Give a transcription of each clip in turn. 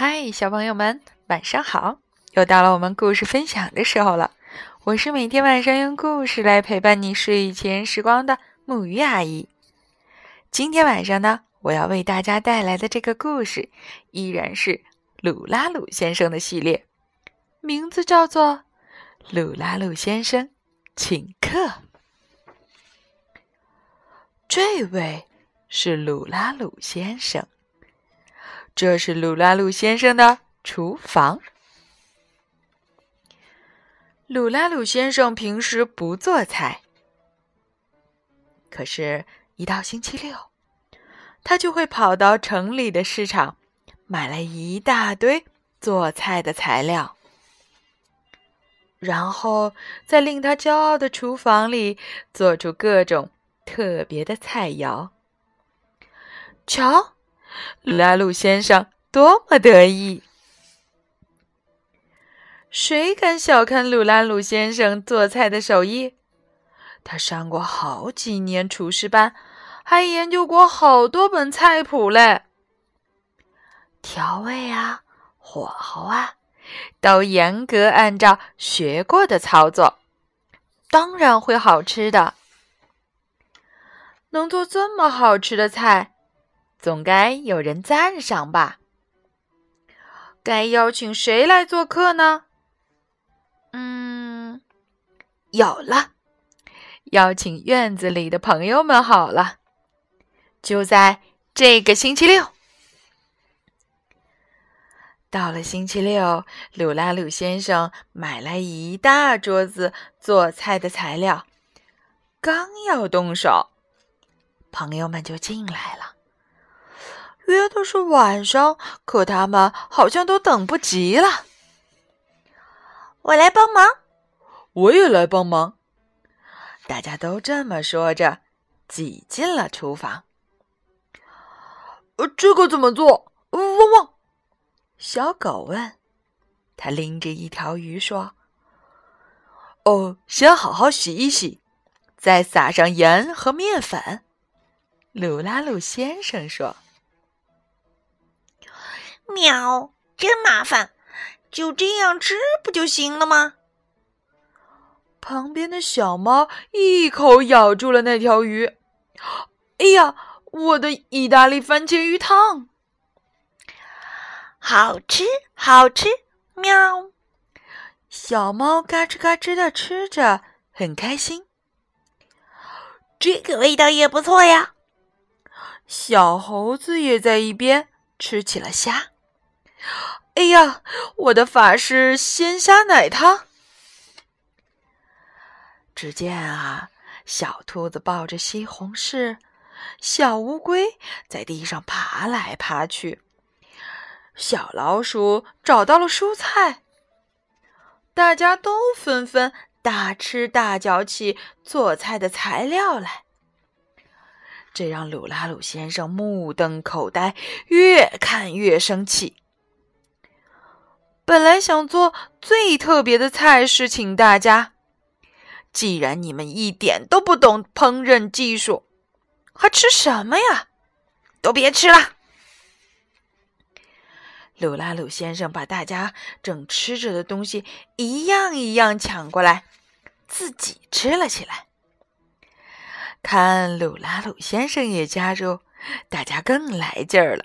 嗨，小朋友们，晚上好！又到了我们故事分享的时候了。我是每天晚上用故事来陪伴你睡前时光的木鱼阿姨。今天晚上呢，我要为大家带来的这个故事依然是鲁拉鲁先生的系列，名字叫做《鲁拉鲁先生请客》。这位是鲁拉鲁先生。这是鲁拉鲁先生的厨房。鲁拉鲁先生平时不做菜，可是，一到星期六，他就会跑到城里的市场，买来一大堆做菜的材料，然后在令他骄傲的厨房里做出各种特别的菜肴。瞧。鲁 拉鲁先生多么得意！谁敢小看鲁拉鲁先生做菜的手艺？他上过好几年厨师班，还研究过好多本菜谱嘞。调味啊，火候啊，都严格按照学过的操作，当然会好吃的。能做这么好吃的菜。总该有人赞赏吧？该邀请谁来做客呢？嗯，有了，邀请院子里的朋友们好了。就在这个星期六，到了星期六，鲁拉鲁先生买来一大桌子做菜的材料，刚要动手，朋友们就进来了。约的是晚上，可他们好像都等不及了。我来帮忙，我也来帮忙。大家都这么说着，挤进了厨房。呃，这个怎么做？汪汪！小狗问。他拎着一条鱼说：“哦，先好好洗一洗，再撒上盐和面粉。”鲁拉鲁先生说。喵，真麻烦，就这样吃不就行了吗？旁边的小猫一口咬住了那条鱼。哎呀，我的意大利番茄鱼汤，好吃，好吃！喵，小猫嘎吱嘎吱的吃着，很开心。这个味道也不错呀。小猴子也在一边吃起了虾。哎呀，我的法式鲜虾奶汤！只见啊，小兔子抱着西红柿，小乌龟在地上爬来爬去，小老鼠找到了蔬菜，大家都纷纷大吃大嚼起做菜的材料来，这让鲁拉鲁先生目瞪口呆，越看越生气。本来想做最特别的菜式，请大家。既然你们一点都不懂烹饪技术，还吃什么呀？都别吃了！鲁拉鲁先生把大家正吃着的东西一样一样抢过来，自己吃了起来。看鲁拉鲁先生也加入，大家更来劲儿了，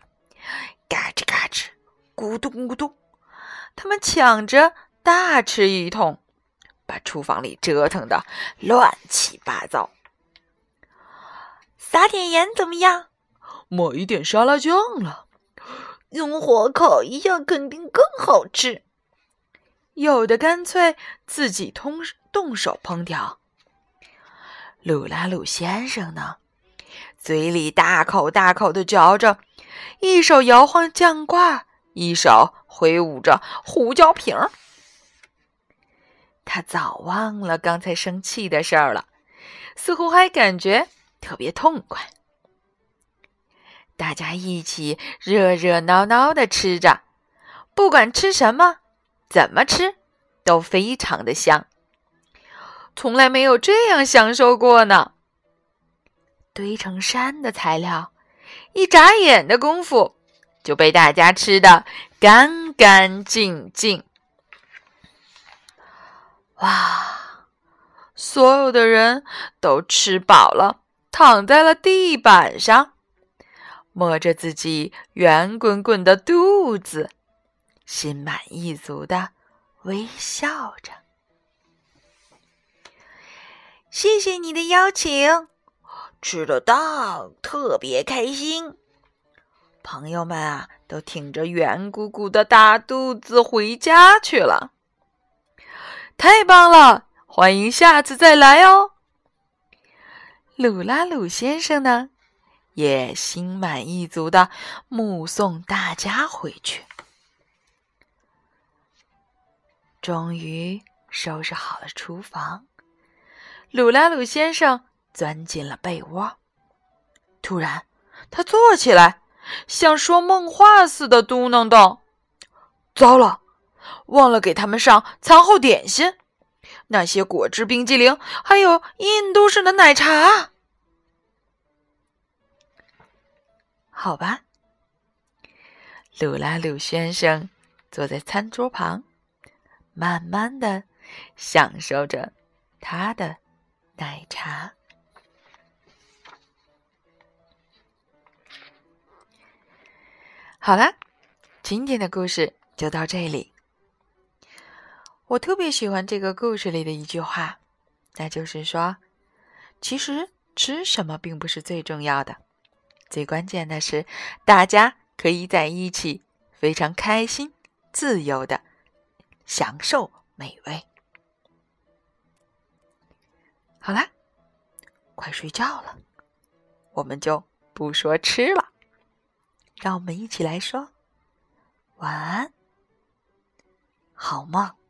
嘎吱嘎吱，咕咚咕咚。他们抢着大吃一通，把厨房里折腾的乱七八糟。撒点盐怎么样？抹一点沙拉酱了。用火烤一下，肯定更好吃。有的干脆自己通动手烹调。鲁拉鲁先生呢，嘴里大口大口的嚼着，一手摇晃酱罐。一手挥舞着胡椒瓶儿，他早忘了刚才生气的事儿了，似乎还感觉特别痛快。大家一起热热闹闹的吃着，不管吃什么、怎么吃，都非常的香，从来没有这样享受过呢。堆成山的材料，一眨眼的功夫。就被大家吃的干干净净。哇！所有的人都吃饱了，躺在了地板上，摸着自己圆滚滚的肚子，心满意足的微笑着。谢谢你的邀请，吃得到，特别开心。朋友们啊，都挺着圆鼓鼓的大肚子回家去了。太棒了！欢迎下次再来哦。鲁拉鲁先生呢，也心满意足的目送大家回去。终于收拾好了厨房。鲁拉鲁先生钻进了被窝，突然，他坐起来，像说梦话似的嘟囔道：“糟了，忘了给他们上餐后点心，那些果汁冰激凌，还有印度式的奶茶。”好吧，鲁拉鲁先生坐在餐桌旁，慢慢的享受着他的。奶茶。好了，今天的故事就到这里。我特别喜欢这个故事里的一句话，那就是说，其实吃什么并不是最重要的，最关键的是大家可以在一起，非常开心、自由的享受美味。好啦，快睡觉了，我们就不说吃了，让我们一起来说晚安，好梦。